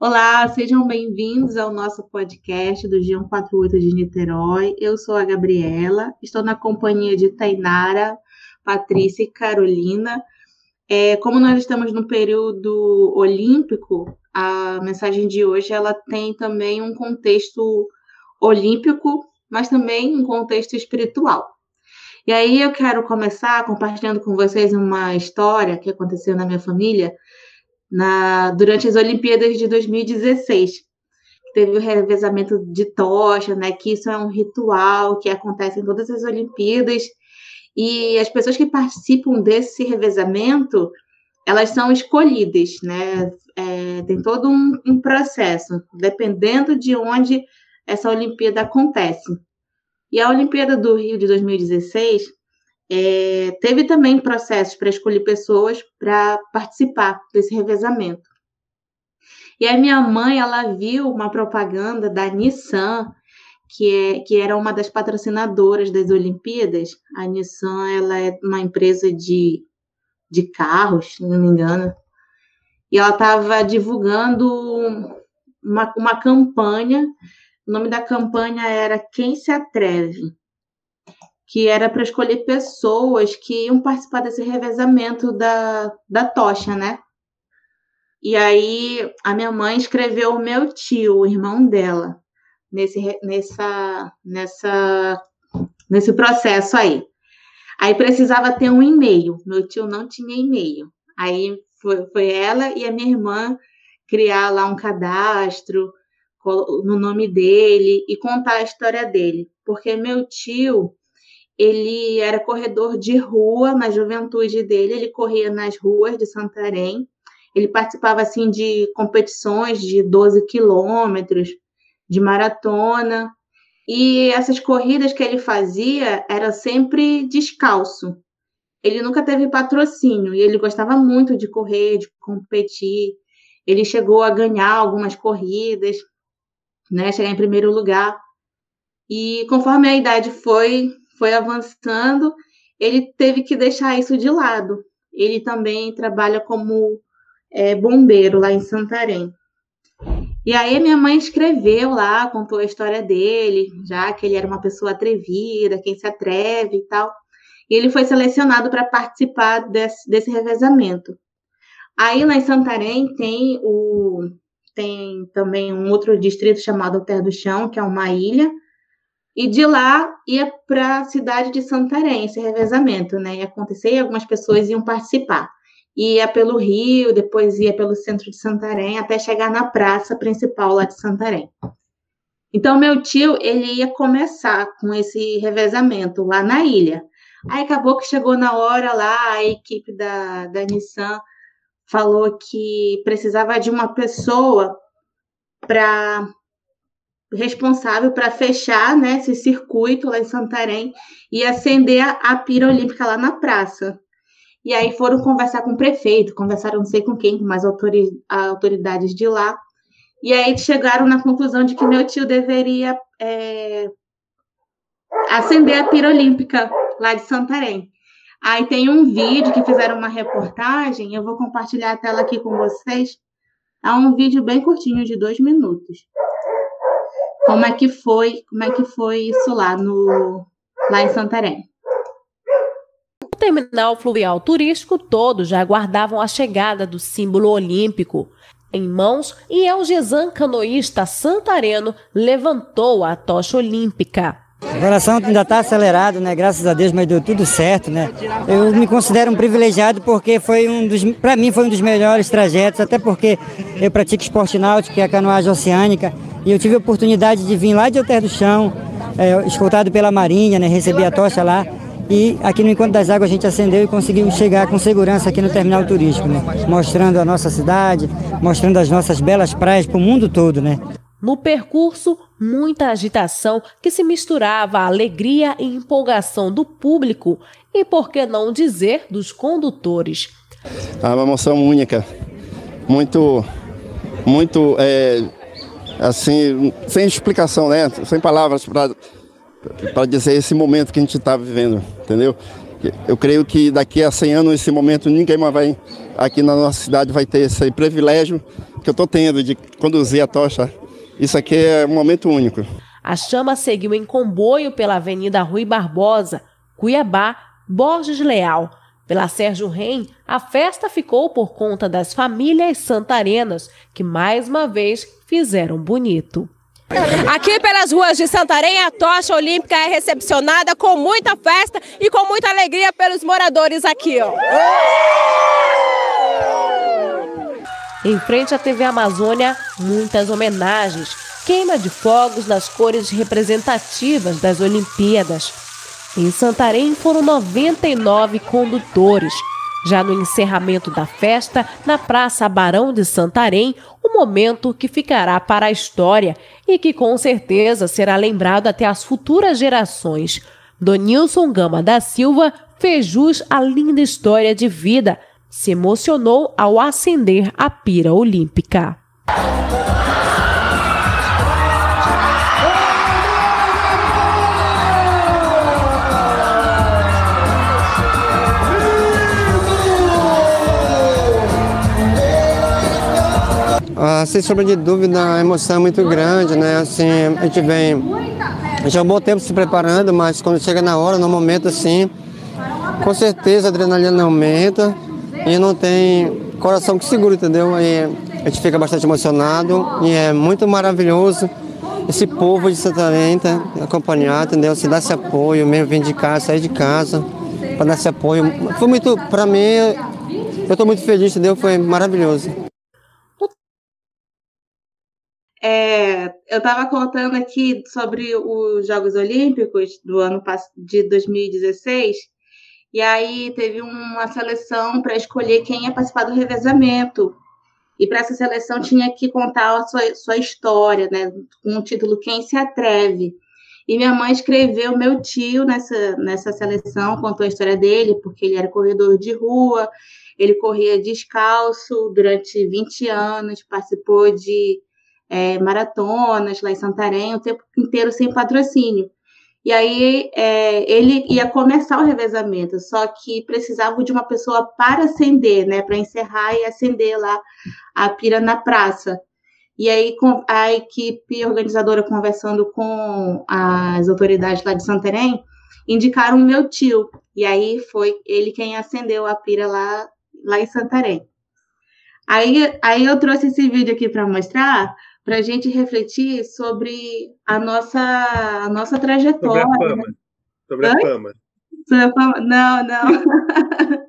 Olá, sejam bem-vindos ao nosso podcast do G148 de Niterói. Eu sou a Gabriela, estou na companhia de Tainara, Patrícia e Carolina. É, como nós estamos no período olímpico, a mensagem de hoje ela tem também um contexto olímpico, mas também um contexto espiritual. E aí eu quero começar compartilhando com vocês uma história que aconteceu na minha família na, durante as Olimpíadas de 2016. Teve o revezamento de tocha, né? Que isso é um ritual que acontece em todas as Olimpíadas. E as pessoas que participam desse revezamento, elas são escolhidas, né? É, tem todo um, um processo, dependendo de onde essa Olimpíada acontece. E a Olimpíada do Rio de 2016 é, teve também processos para escolher pessoas para participar desse revezamento. E a minha mãe, ela viu uma propaganda da Nissan, que, é, que era uma das patrocinadoras das Olimpíadas. A Nissan, ela é uma empresa de, de carros, se não me engano. E ela estava divulgando uma, uma campanha. O nome da campanha era Quem se Atreve que era para escolher pessoas que iam participar desse revezamento da, da tocha, né? E aí a minha mãe escreveu o meu tio, o irmão dela, nesse, nessa, nessa, nesse processo aí. Aí precisava ter um e-mail. Meu tio não tinha e-mail. Aí foi, foi ela e a minha irmã criar lá um cadastro no nome dele e contar a história dele. Porque meu tio, ele era corredor de rua na juventude dele, ele corria nas ruas de Santarém, ele participava assim de competições de 12 quilômetros, de maratona, e essas corridas que ele fazia era sempre descalço. Ele nunca teve patrocínio e ele gostava muito de correr, de competir. Ele chegou a ganhar algumas corridas, né, chegar em primeiro lugar. E conforme a idade foi foi avançando, ele teve que deixar isso de lado. Ele também trabalha como é, bombeiro lá em Santarém. E aí minha mãe escreveu lá, contou a história dele, já que ele era uma pessoa atrevida, quem se atreve e tal. E ele foi selecionado para participar desse, desse revezamento. Aí lá em Santarém tem o tem também um outro distrito chamado Terra do Chão, que é uma ilha, e de lá ia para a cidade de Santarém, esse revezamento, né? Ia acontecer e algumas pessoas iam participar. Ia pelo Rio, depois ia pelo centro de Santarém, até chegar na praça principal lá de Santarém. Então, meu tio, ele ia começar com esse revezamento lá na ilha. Aí acabou que chegou na hora lá, a equipe da, da Nissan falou que precisava de uma pessoa para responsável para fechar né, esse circuito lá em Santarém e acender a, a pira olímpica lá na praça. E aí foram conversar com o prefeito, conversaram não sei com quem, com mais autori autoridades de lá. E aí chegaram na conclusão de que meu tio deveria é, acender a pira olímpica lá de Santarém. Aí tem um vídeo que fizeram uma reportagem, eu vou compartilhar a tela aqui com vocês. É um vídeo bem curtinho, de dois minutos. Como é que foi, como é que foi isso lá no lá em Santarém? No terminal fluvial turístico, todos já aguardavam a chegada do símbolo olímpico. Em mãos, e Elgesan, canoísta santareno, levantou a tocha olímpica. O coração ainda está acelerado, né? Graças a Deus, mas deu tudo certo, né? Eu me considero um privilegiado porque foi um dos, para mim foi um dos melhores trajetos, até porque eu pratico esporte náutico, que é a canoagem oceânica, e eu tive a oportunidade de vir lá de Alter do Chão, é, escoltado pela Marinha, né? Recebi a tocha lá. E aqui no Encontro das Águas a gente acendeu e conseguiu chegar com segurança aqui no terminal turístico, né? Mostrando a nossa cidade, mostrando as nossas belas praias para o mundo todo, né? No percurso, muita agitação que se misturava à alegria e empolgação do público e, por que não dizer, dos condutores. É uma emoção única, muito, muito, é, assim, sem explicação, né? Sem palavras para dizer esse momento que a gente está vivendo, entendeu? Eu creio que daqui a 100 anos, esse momento, ninguém mais vai, aqui na nossa cidade, vai ter esse privilégio que eu estou tendo de conduzir a tocha isso aqui é um momento único. A chama seguiu em comboio pela Avenida Rui Barbosa, Cuiabá, Borges Leal. Pela Sérgio Rem, a festa ficou por conta das famílias santarenas, que mais uma vez fizeram bonito. Aqui pelas ruas de Santarém, a tocha olímpica é recepcionada com muita festa e com muita alegria pelos moradores aqui. Ó. Em frente à TV Amazônia, muitas homenagens, queima de fogos nas cores representativas das Olimpíadas. Em Santarém foram 99 condutores. Já no encerramento da festa, na Praça Barão de Santarém, um momento que ficará para a história e que com certeza será lembrado até as futuras gerações. Donilson Gama da Silva fez jus à linda história de vida se emocionou ao acender a pira olímpica. Ah, sem sombra de dúvida, a emoção é muito grande, né? Assim, a gente vem já há um bom tempo se preparando, mas quando chega na hora, no momento assim, com certeza a adrenalina aumenta e não tem coração que segura, entendeu? E a gente fica bastante emocionado e é muito maravilhoso esse povo de Santarém tá, acompanhar, entendeu? Se dar esse apoio, mesmo vir de casa, sair de casa, para dar esse apoio. Foi muito, para mim, eu estou muito feliz, entendeu? Foi maravilhoso. É, eu estava contando aqui sobre os Jogos Olímpicos do ano de 2016 e aí teve uma seleção para escolher quem ia participar do revezamento. E para essa seleção tinha que contar a sua, sua história, né? Com o título Quem se atreve. E minha mãe escreveu meu tio nessa, nessa seleção, contou a história dele, porque ele era corredor de rua, ele corria descalço durante 20 anos, participou de é, maratonas lá em Santarém, o tempo inteiro sem patrocínio. E aí é, ele ia começar o revezamento, só que precisava de uma pessoa para acender, né? Para encerrar e acender lá a pira na praça. E aí a equipe organizadora conversando com as autoridades lá de Santarém, indicaram o meu tio. E aí foi ele quem acendeu a pira lá, lá em Santarém. Aí, aí eu trouxe esse vídeo aqui para mostrar, para a gente refletir sobre a nossa, a nossa trajetória. Sobre a fama. Sobre a fama. Sobre a fama. Não, não.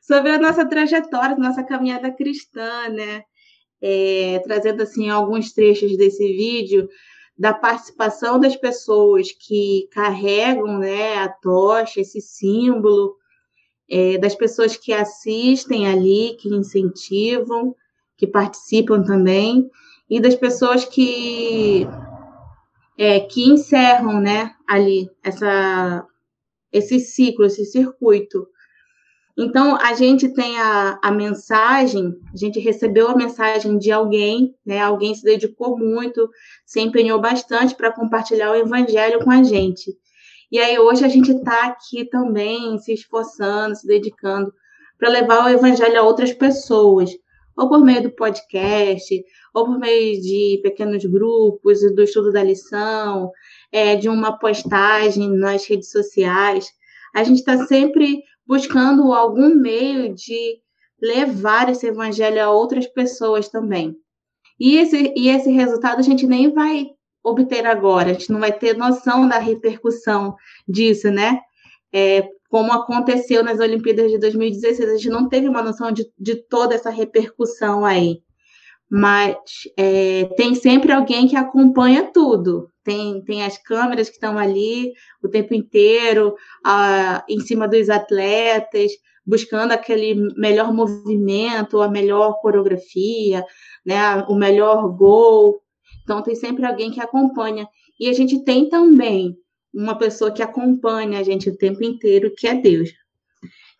sobre a nossa trajetória, nossa caminhada cristã, né? É, trazendo assim alguns trechos desse vídeo da participação das pessoas que carregam né, a tocha, esse símbolo, é, das pessoas que assistem ali, que incentivam, que participam também, e das pessoas que é, que encerram, né, ali essa esse ciclo, esse circuito. Então a gente tem a, a mensagem, a gente recebeu a mensagem de alguém, né? Alguém se dedicou muito, se empenhou bastante para compartilhar o evangelho com a gente. E aí hoje a gente está aqui também se esforçando, se dedicando para levar o evangelho a outras pessoas, ou por meio do podcast, ou por meio de pequenos grupos, do estudo da lição, é, de uma postagem nas redes sociais. A gente está sempre buscando algum meio de levar esse evangelho a outras pessoas também. E esse, e esse resultado a gente nem vai obter agora, a gente não vai ter noção da repercussão disso, né? É, como aconteceu nas Olimpíadas de 2016, a gente não teve uma noção de, de toda essa repercussão aí. mas é, tem sempre alguém que acompanha tudo. Tem, tem as câmeras que estão ali o tempo inteiro, a, em cima dos atletas, buscando aquele melhor movimento, a melhor coreografia, né, o melhor gol. Então, tem sempre alguém que acompanha. E a gente tem também uma pessoa que acompanha a gente o tempo inteiro, que é Deus.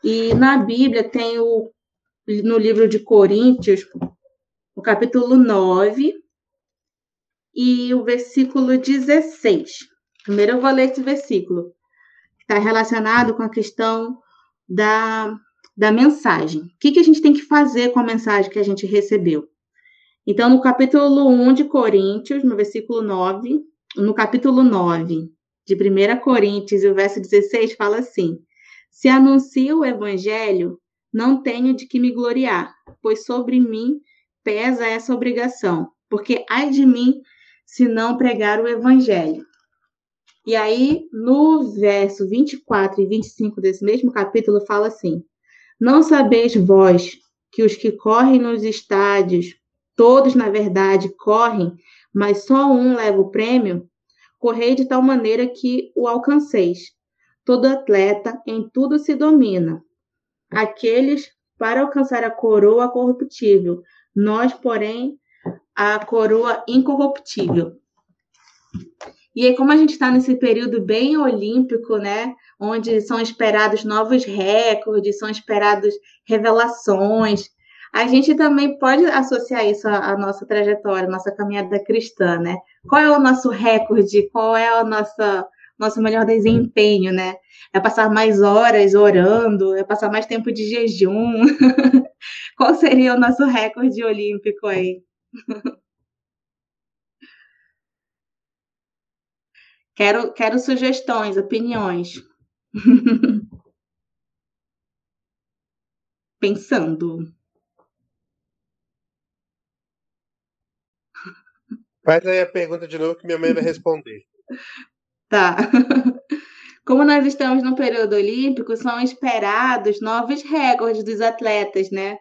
E na Bíblia tem o, no livro de Coríntios, o capítulo 9 e o versículo 16. Primeiro eu vou ler esse versículo, que está relacionado com a questão da, da mensagem. O que, que a gente tem que fazer com a mensagem que a gente recebeu? Então, no capítulo 1 de Coríntios, no versículo 9, no capítulo 9 de 1 Coríntios, o verso 16 fala assim: Se anuncio o evangelho, não tenho de que me gloriar, pois sobre mim pesa essa obrigação, porque ai de mim se não pregar o evangelho. E aí, no verso 24 e 25 desse mesmo capítulo, fala assim: Não sabeis vós que os que correm nos estádios, todos na verdade correm, mas só um leva o prêmio? Correi de tal maneira que o alcanceis. Todo atleta em tudo se domina. Aqueles para alcançar a coroa corruptível, nós, porém, a coroa incorruptível. E aí, como a gente está nesse período bem olímpico, né? Onde são esperados novos recordes, são esperados revelações, a gente também pode associar isso à, nossa trajetória, à nossa caminhada cristã, né? Qual é o nosso recorde? Qual é o nosso, nosso melhor desempenho, né? É passar mais horas orando, é passar mais tempo de jejum. Qual seria o nosso recorde olímpico aí? quero, quero sugestões, opiniões. Pensando. Faz aí a pergunta de novo que minha mãe vai responder. Tá. Como nós estamos no período olímpico, são esperados novos recordes dos atletas, né?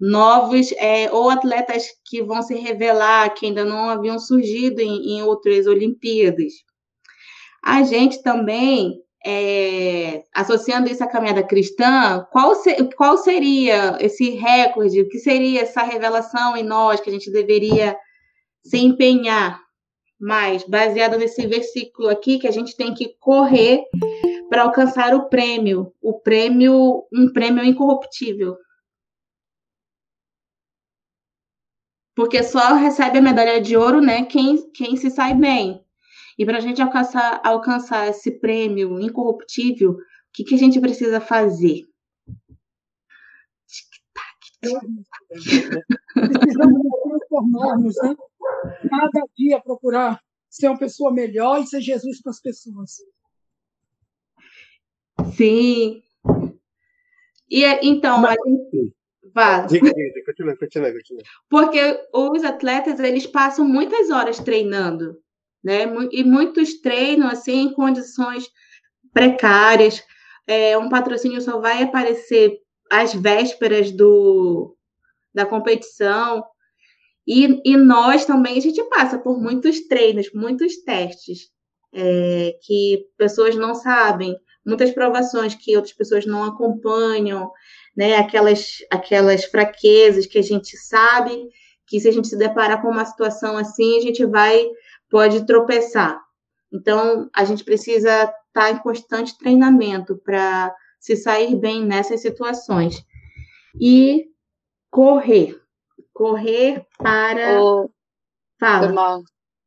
Novos, é, ou atletas que vão se revelar, que ainda não haviam surgido em, em outras Olimpíadas. A gente também, é, associando isso à caminhada cristã, qual, se, qual seria esse recorde? O que seria essa revelação em nós que a gente deveria se empenhar mais, baseado nesse versículo aqui, que a gente tem que correr para alcançar o prêmio, o prêmio, um prêmio incorruptível. Porque só recebe a medalha de ouro, né, quem, quem se sai bem. E para a gente alcançar, alcançar esse prêmio incorruptível, o que, que a gente precisa fazer? Precisamos transformarmos, né? cada dia procurar ser uma pessoa melhor e ser Jesus para as pessoas. Sim. E é, então, Mas, a gente... Vá. Continua, continua, continua. Porque os atletas, eles passam muitas horas treinando, né? E muitos treinam, assim, em condições precárias. É, um patrocínio só vai aparecer às vésperas do, da competição. E, e nós também, a gente passa por muitos treinos, muitos testes é, que pessoas não sabem, muitas provações que outras pessoas não acompanham, né? Aquelas, aquelas fraquezas que a gente sabe que se a gente se deparar com uma situação assim, a gente vai, pode tropeçar. Então, a gente precisa estar tá em constante treinamento para se sair bem nessas situações. E correr, correr para. Oh, Fala.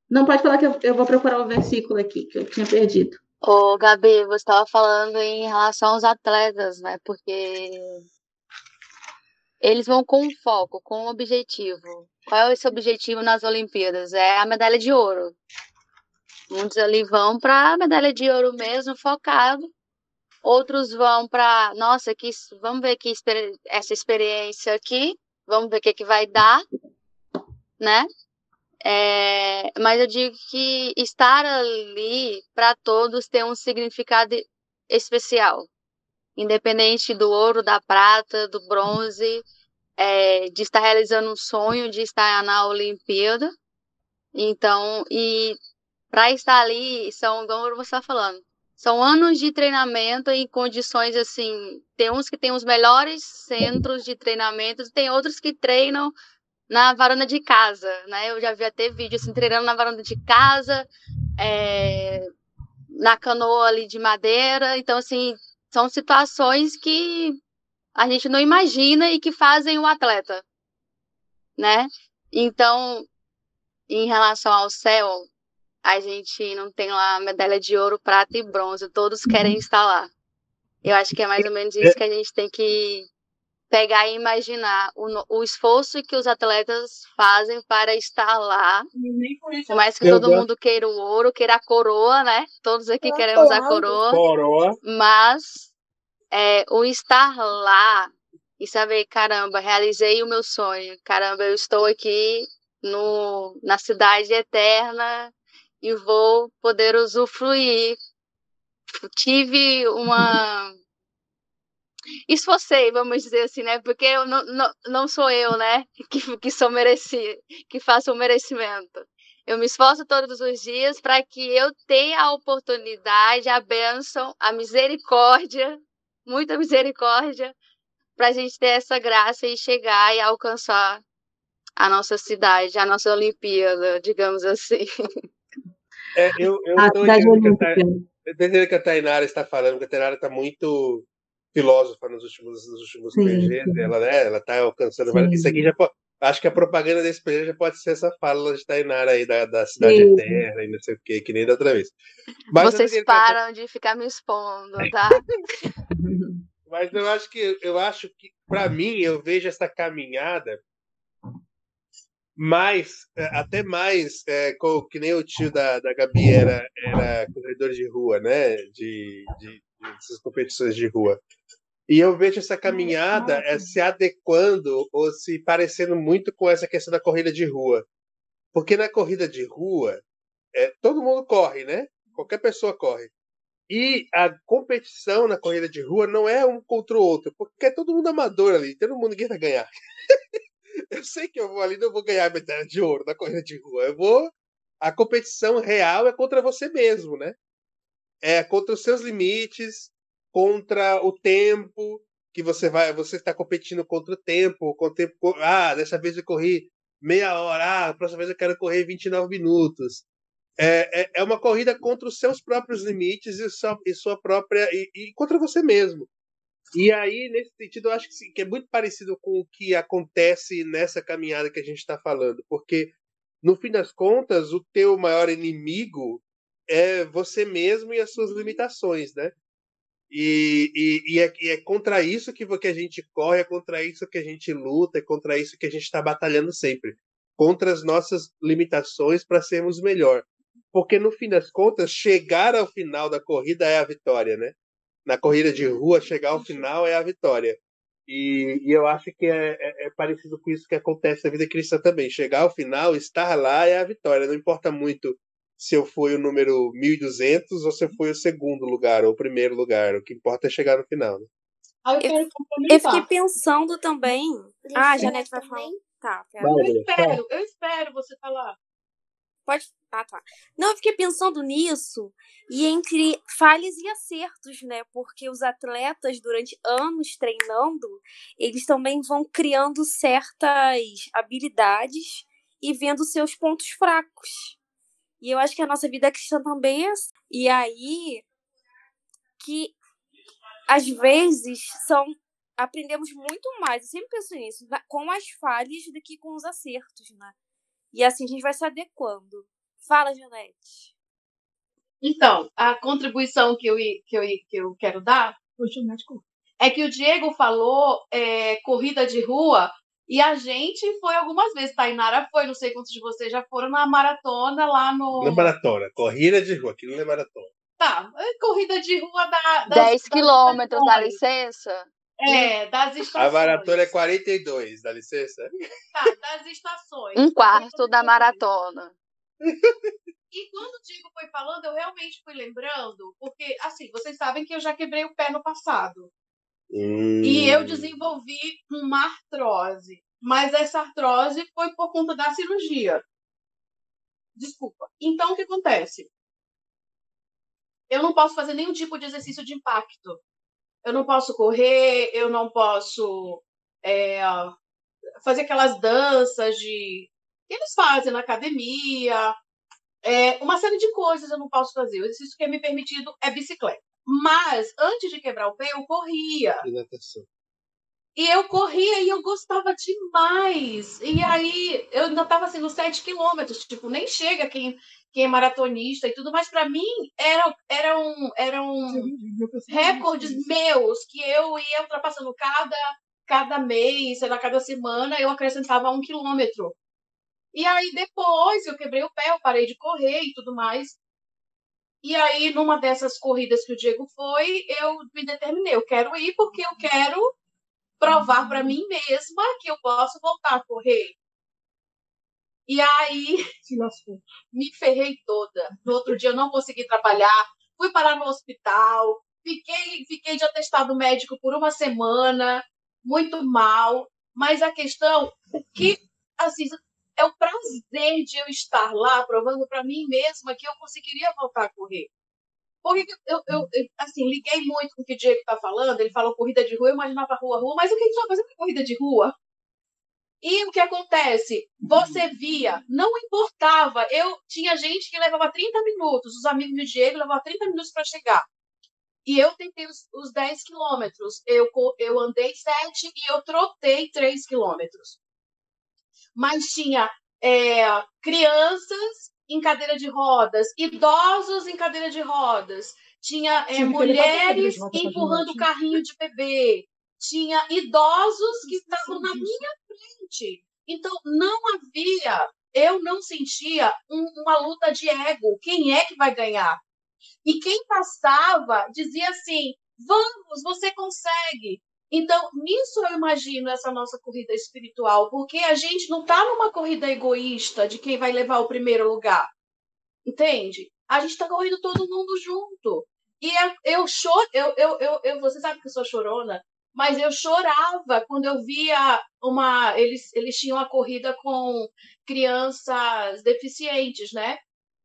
Não pode falar que eu, eu vou procurar o versículo aqui que eu tinha perdido. Ô, Gabi, você estava falando em relação aos atletas, né? Porque eles vão com um foco, com um objetivo. Qual é esse objetivo nas Olimpíadas? É a medalha de ouro. Muitos ali vão para a medalha de ouro mesmo, focado. Outros vão para, nossa, que, vamos ver que essa experiência aqui vamos ver o que, que vai dar, né? É, mas eu digo que estar ali para todos tem um significado especial, independente do ouro, da prata, do bronze, é, de estar realizando um sonho de estar na Olimpíada. Então, e para estar ali, são, como você está falando, são anos de treinamento em condições assim. Tem uns que têm os melhores centros de treinamento, tem outros que treinam na varanda de casa, né? Eu já vi até vídeo assim, treinando na varanda de casa, é, na canoa ali de madeira. Então, assim, são situações que a gente não imagina e que fazem o atleta, né? Então, em relação ao céu, a gente não tem lá medalha de ouro, prata e bronze, todos querem uhum. estar lá. Eu acho que é mais ou menos isso que a gente tem que pegar e imaginar o, o esforço que os atletas fazem para estar lá. Por mais que todo mundo queira o ouro, queira a coroa, né? Todos aqui queremos a coroa. Coroa. Mas é, o estar lá e saber, caramba, realizei o meu sonho. Caramba, eu estou aqui no, na cidade eterna e vou poder usufruir. Tive uma. Esforcei, vamos dizer assim, né? Porque eu não, não, não sou eu, né? Que, que sou merecido, que faço o merecimento. Eu me esforço todos os dias para que eu tenha a oportunidade, a bênção, a misericórdia, muita misericórdia, para a gente ter essa graça e chegar e alcançar a nossa cidade, a nossa Olimpíada, digamos assim. É, eu estou entendendo, que a Tainara está falando, que a Tainara está muito filósofa nos últimos, nos últimos PGs, ela né, ela está alcançando várias, isso aqui já pode, acho que a propaganda desse PG já pode ser essa fala de Tainara aí da, da cidade Sim. eterna e não sei o que, que nem da outra vez. Mas Vocês param de ficar me expondo, tá? Mas eu acho que eu acho que para mim eu vejo essa caminhada mais, é, até mais, é, com, que nem o tio da, da Gabi era, era corredor de rua, né? De, de, competições de rua. E eu vejo essa caminhada é, se adequando ou se parecendo muito com essa questão da corrida de rua. Porque na corrida de rua, é, todo mundo corre, né? Qualquer pessoa corre. E a competição na corrida de rua não é um contra o outro, porque é todo mundo amador ali, todo mundo quer ganhar. eu sei que eu vou ali, não vou ganhar medalha de ouro na corrida de rua. Eu vou. A competição real é contra você mesmo, né? É contra os seus limites, contra o tempo que você vai. Você está competindo contra o tempo, com o tempo. Ah, dessa vez eu corri meia hora, ah, a próxima vez eu quero correr 29 minutos. É, é, é uma corrida contra os seus próprios limites e sua, e sua própria. E, e contra você mesmo. E aí, nesse sentido, eu acho que, que é muito parecido com o que acontece nessa caminhada que a gente está falando, porque no fim das contas, o teu maior inimigo é você mesmo e as suas limitações, né? E, e, e, é, e, é, contra isso que, que a gente corre, é contra isso que a gente luta, é contra isso que a gente está batalhando sempre. Contra as nossas limitações para sermos melhor. Porque no fim das contas, chegar ao final da corrida é a vitória, né? Na corrida de rua, chegar ao final é a vitória. E, e eu acho que é, é, é, parecido com isso que acontece na vida cristã também. Chegar ao final, estar lá é a vitória. Não importa muito se eu fui o número 1200 ou se eu fui o segundo lugar ou o primeiro lugar. O que importa é chegar no final. Né? Ah, eu, eu, eu, fiquei pensando também. Ah, a Janete vai falar. Tá, eu espero, eu espero você falar. Pode. Ah, tá. Não, eu fiquei pensando nisso e entre falhas e acertos, né? Porque os atletas, durante anos treinando, eles também vão criando certas habilidades e vendo seus pontos fracos. E eu acho que a nossa vida cristã também é. Assim. E aí que às vezes são aprendemos muito mais, eu sempre penso nisso, com as falhas do que com os acertos, né? E assim a gente vai se adequando. Fala, Janete. Então, a contribuição que eu, que eu, que eu quero dar é que o Diego falou é, corrida de rua e a gente foi algumas vezes. Tainara foi, não sei quantos de vocês já foram na maratona lá no. Na maratona, corrida de rua, aquilo não é maratona. Tá, é corrida de rua da. Das, 10 quilômetros, dá licença? É, das estações. A maratona é 42, dá licença? Tá, das estações. Um quarto da maratona. E quando o Diego foi falando, eu realmente fui lembrando, porque, assim, vocês sabem que eu já quebrei o pé no passado. Hum. E eu desenvolvi uma artrose. Mas essa artrose foi por conta da cirurgia. Desculpa. Então, o que acontece? Eu não posso fazer nenhum tipo de exercício de impacto. Eu não posso correr, eu não posso é, fazer aquelas danças de eles fazem na academia. É, uma série de coisas eu não posso fazer. O exercício que é me permitido é bicicleta. Mas, antes de quebrar o pé, eu corria. E eu corria e eu gostava demais. E aí, eu ainda estava assim, nos 7 quilômetros. Tipo, nem chega quem, quem é maratonista e tudo, mas para mim era, era um, eram recordes meus que eu ia ultrapassando cada, cada mês, sei lá, cada semana, eu acrescentava um quilômetro. E aí, depois eu quebrei o pé, eu parei de correr e tudo mais. E aí, numa dessas corridas que o Diego foi, eu me determinei, eu quero ir porque eu quero provar para mim mesma que eu posso voltar a correr. E aí, me ferrei toda. No outro dia eu não consegui trabalhar, fui parar no hospital, fiquei, fiquei de atestado médico por uma semana, muito mal. Mas a questão, o que, assim, é o prazer de eu estar lá provando para mim mesma que eu conseguiria voltar a correr. Porque eu, eu, eu, assim, liguei muito com o que o Diego está falando, ele falou corrida de rua, eu imaginava rua, rua, mas o que a gente vai fazer com corrida de rua? E o que acontece? Você via, não importava. Eu tinha gente que levava 30 minutos, os amigos do Diego levavam 30 minutos para chegar. E eu tentei os, os 10 quilômetros. Eu, eu andei 7 e eu trotei 3 quilômetros. Mas tinha é, crianças em cadeira de rodas, idosos em cadeira de rodas, tinha é, mulheres empurrando o carrinho de bebê, tinha idosos que estavam na minha frente. Então, não havia, eu não sentia um, uma luta de ego. Quem é que vai ganhar? E quem passava dizia assim: vamos, você consegue. Então, nisso eu imagino essa nossa corrida espiritual, porque a gente não está numa corrida egoísta de quem vai levar o primeiro lugar. Entende? A gente está correndo todo mundo junto. E eu choro, eu, eu, eu, eu, você sabe que eu sou chorona, mas eu chorava quando eu via uma. Eles, eles tinham a corrida com crianças deficientes, né?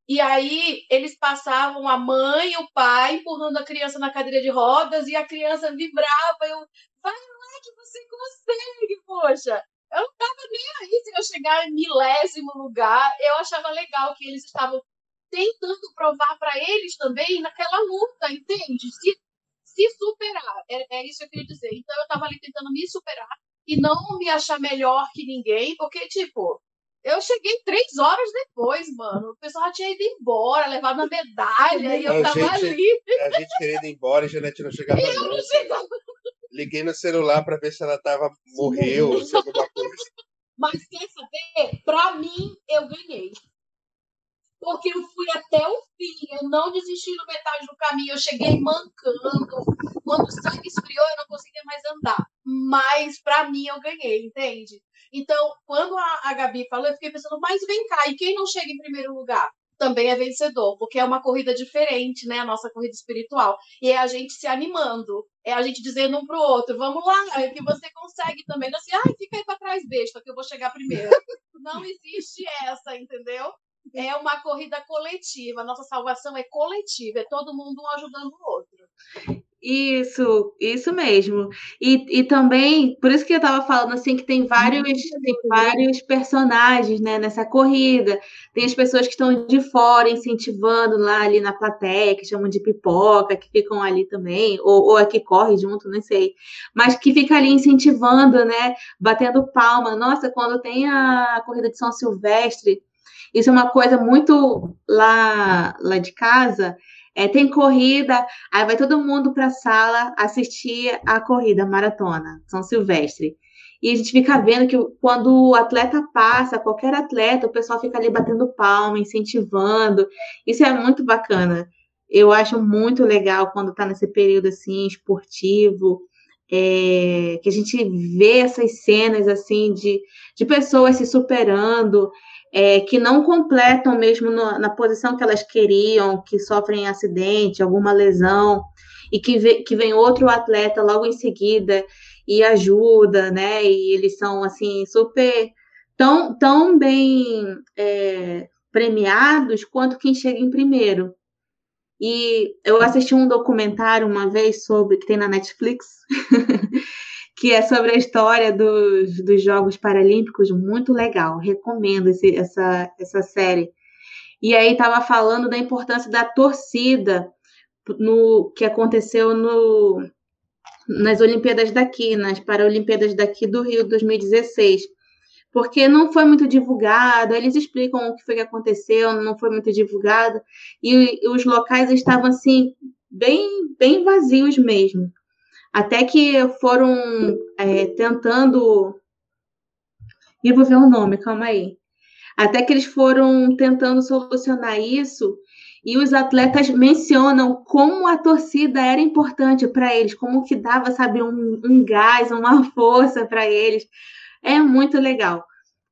E aí eles passavam a mãe e o pai empurrando a criança na cadeira de rodas e a criança vibrava. Eu, vai lá que você consegue, poxa. Eu não tava nem aí se eu chegar em milésimo lugar. Eu achava legal que eles estavam tentando provar para eles também naquela luta, entende? Se, se superar. É, é isso que eu queria dizer. Então eu estava ali tentando me superar e não me achar melhor que ninguém, porque, tipo, eu cheguei três horas depois, mano. O pessoal já tinha ido embora, levado a medalha, e eu a tava gente, ali. A gente querendo ir embora e a Janete não chegava. Eu não chegava. Liguei no celular para ver se ela tava, morreu, se alguma coisa. Mas quer saber? Pra mim, eu ganhei porque eu fui até o fim, eu não desisti no metade do caminho, eu cheguei mancando. Quando o sangue esfriou, eu não conseguia mais andar. Mas para mim eu ganhei, entende? Então, quando a, a Gabi falou, eu fiquei pensando, mas vem cá, e quem não chega em primeiro lugar? Também é vencedor, porque é uma corrida diferente, né? A nossa corrida espiritual. E é a gente se animando, é a gente dizendo um pro outro, vamos lá, é que você consegue também. Não assim, ai, fica aí pra trás, besta, que eu vou chegar primeiro. não existe essa, entendeu? é uma corrida coletiva. Nossa salvação é coletiva, é todo mundo um ajudando o outro. Isso, isso mesmo. E, e também, por isso que eu estava falando assim, que tem vários, tem vários personagens né, nessa corrida. Tem as pessoas que estão de fora incentivando lá ali na plateia, que chamam de pipoca, que ficam ali também, ou, ou é que corre junto, não sei. Mas que fica ali incentivando, né? Batendo palma. Nossa, quando tem a corrida de São Silvestre, isso é uma coisa muito lá, lá de casa. É, tem corrida, aí vai todo mundo para a sala assistir a corrida, a maratona, São Silvestre. E a gente fica vendo que quando o atleta passa, qualquer atleta, o pessoal fica ali batendo palma, incentivando. Isso é muito bacana. Eu acho muito legal quando está nesse período assim esportivo, é, que a gente vê essas cenas assim de, de pessoas se superando, é, que não completam mesmo no, na posição que elas queriam, que sofrem acidente, alguma lesão. e que, vê, que vem outro atleta logo em seguida e ajuda, né? E eles são assim super tão, tão bem é, premiados quanto quem chega em primeiro. E eu assisti um documentário uma vez sobre que tem na Netflix, que é sobre a história dos, dos Jogos Paralímpicos, muito legal. Recomendo esse, essa, essa série. E aí estava falando da importância da torcida no que aconteceu no, nas Olimpíadas daqui, nas Paralimpíadas daqui do Rio 2016 porque não foi muito divulgado. Eles explicam o que foi que aconteceu, não foi muito divulgado, e, os locais estavam assim bem, bem vazios mesmo. Até que foram é, tentando. E vou ver o nome, calma aí. Até que eles foram tentando solucionar isso, e os atletas mencionam como a torcida era importante para eles, como que dava, sabe, um, um gás, uma força para eles é muito legal.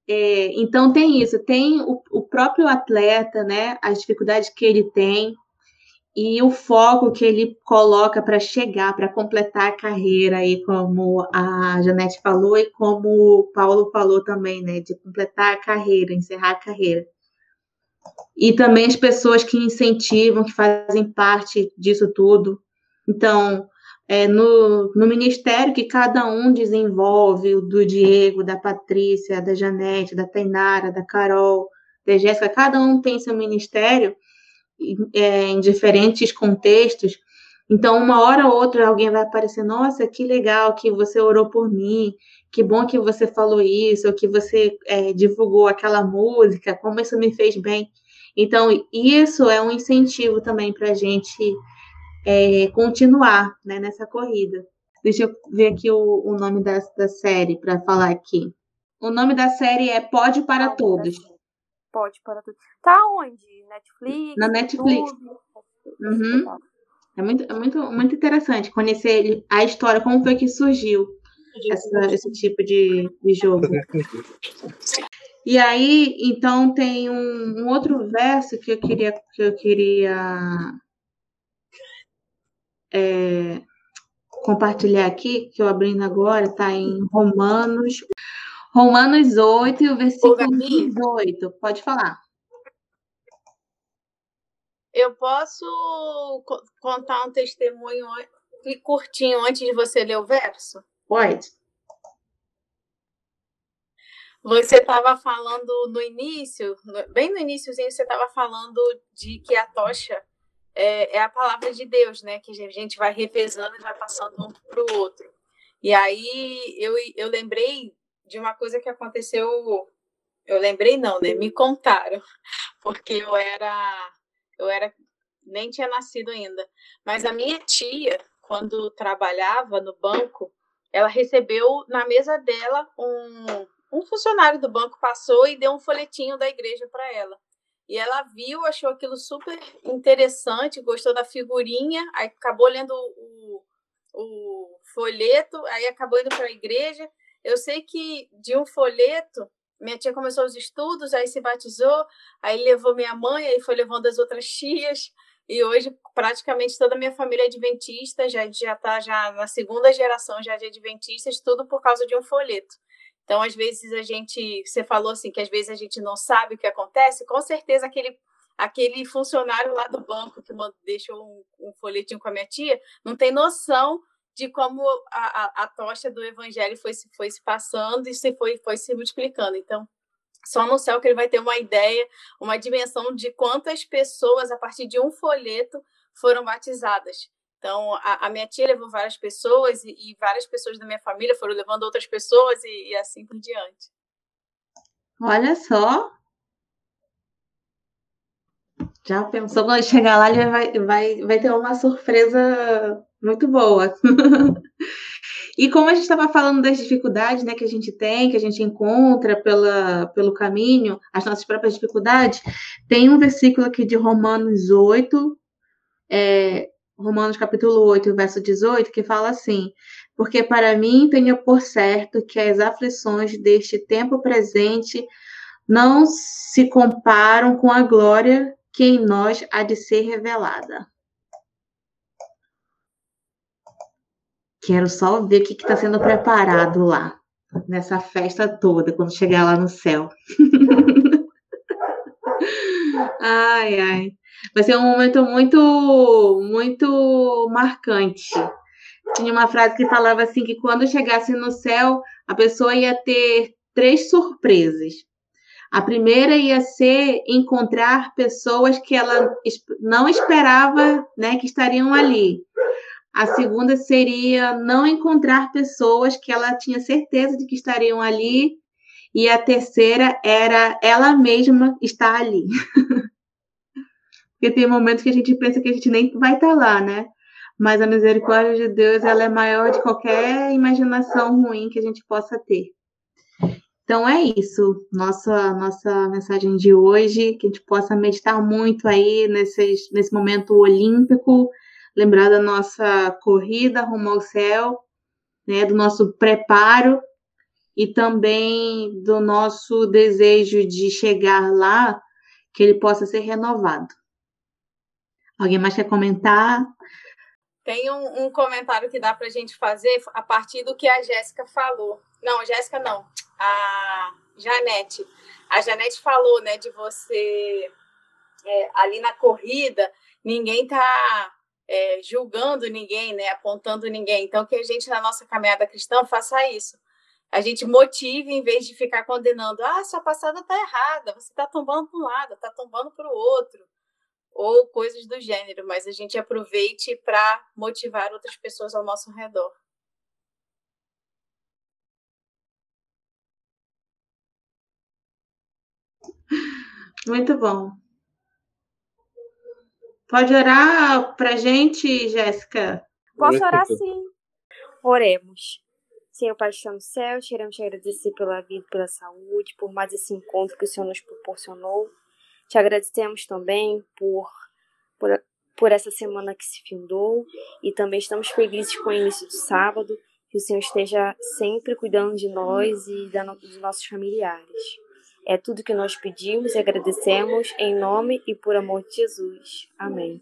É, então tem isso, tem o, o, próprio atleta, né? As dificuldades que ele tem e o foco que ele coloca para chegar, para completar a carreira, aí como a Janete falou e como o Paulo falou também, né? De completar a carreira, encerrar a carreira. E também as pessoas que incentivam, que fazem parte disso tudo. Então, é, no, no ministério que cada um desenvolve, o do Diego, da Patrícia, da Janete, da Tainara, da Carol, da Jéssica, cada um tem seu ministério é, em diferentes contextos. Então, uma hora ou outra, alguém vai aparecer, nossa, que legal que você orou por mim, que bom que você falou isso, ou que você é, divulgou aquela música, como isso me fez bem. Então, isso é um incentivo também para a gente é, continuar né, nessa corrida. Deixa eu ver aqui o, o nome da, da série para falar aqui. O nome da série é Pode para Todos. Pode para Todos. Tá onde? Netflix? Na Netflix. Uhum. É muito, é muito, muito interessante conhecer a história, como foi que surgiu essa, esse tipo de, de jogo. E aí, então, tem um, um outro verso que eu queria, que eu queria é, compartilhar aqui, que eu abrindo agora, está em Romanos, Romanos 8 e o versículo 18. Pode falar. Eu posso contar um testemunho curtinho antes de você ler o verso? Pode. Você estava falando no início, bem no iníciozinho, você estava falando de que a tocha é, é, a palavra de Deus, né? Que a gente vai revezando e vai passando um para o outro. E aí eu, eu lembrei de uma coisa que aconteceu. Eu lembrei, não, né? Me contaram, porque eu era. Eu era. Nem tinha nascido ainda. Mas a minha tia, quando trabalhava no banco, ela recebeu na mesa dela um, um funcionário do banco passou e deu um folhetinho da igreja para ela. E ela viu, achou aquilo super interessante, gostou da figurinha, aí acabou lendo o, o folheto, aí acabou indo para a igreja. Eu sei que de um folheto, minha tia começou os estudos, aí se batizou, aí levou minha mãe, aí foi levando as outras tias. E hoje praticamente toda a minha família é adventista, já já está já na segunda geração já de adventistas, tudo por causa de um folheto. Então, às vezes a gente, você falou assim que às vezes a gente não sabe o que acontece, com certeza aquele aquele funcionário lá do banco que deixou um, um folhetinho com a minha tia, não tem noção de como a, a, a, tocha do evangelho foi se, foi se passando e se foi, foi se multiplicando. Então, só no céu que ele vai ter uma ideia, uma dimensão de quantas pessoas, a partir de um folheto, foram batizadas. Então, a, a, minha tia levou várias pessoas e, e, várias pessoas da minha família foram levando outras pessoas e, e assim por diante. Olha só. Já pensou quando chegar lá, ele vai, vai, vai ter uma surpresa muito boa. e como a gente estava falando das dificuldades né, que a gente tem, que a gente encontra pela, pelo caminho, as nossas próprias dificuldades, tem um versículo aqui de Romanos 8, é, Romanos capítulo 8, verso 18, que fala assim: Porque para mim tenho por certo que as aflições deste tempo presente não se comparam com a glória que em nós há de ser revelada. Quero só ver o que está sendo preparado lá, nessa festa toda, quando chegar lá no céu. ai, ai. Vai ser um momento muito, muito marcante. Tinha uma frase que falava assim que quando chegasse no céu, a pessoa ia ter três surpresas. A primeira ia ser encontrar pessoas que ela não esperava, né, que estariam ali. A segunda seria não encontrar pessoas que ela tinha certeza de que estariam ali. E a terceira era ela mesma estar ali. Porque tem momentos que a gente pensa que a gente nem vai estar lá, né? Mas a misericórdia de Deus ela é maior de qualquer imaginação ruim que a gente possa ter. Então é isso, nossa nossa mensagem de hoje, que a gente possa meditar muito aí nesse, nesse momento olímpico, lembrar da nossa corrida rumo ao céu, né, do nosso preparo e também do nosso desejo de chegar lá, que ele possa ser renovado. Alguém mais quer comentar? Tem um, um comentário que dá para a gente fazer a partir do que a Jéssica falou. Não, Jéssica não. A Janete. A Janete falou, né, de você é, ali na corrida, ninguém tá é, julgando ninguém, né, apontando ninguém. Então, que a gente, na nossa caminhada cristã, faça isso. A gente motive em vez de ficar condenando. Ah, sua passada tá errada, você tá tombando para um lado, tá tombando para o outro ou coisas do gênero, mas a gente aproveite para motivar outras pessoas ao nosso redor. Muito bom. Pode orar para gente, Jéssica? Posso orar sim. Oremos. Senhor Pai está no céu, queremos te agradecer pela vida, pela saúde, por mais esse encontro que o Senhor nos proporcionou. Te agradecemos também por, por, por essa semana que se findou e também estamos felizes com o início do sábado. Que o Senhor esteja sempre cuidando de nós e da, dos nossos familiares. É tudo que nós pedimos e agradecemos em nome e por amor de Jesus. Amém.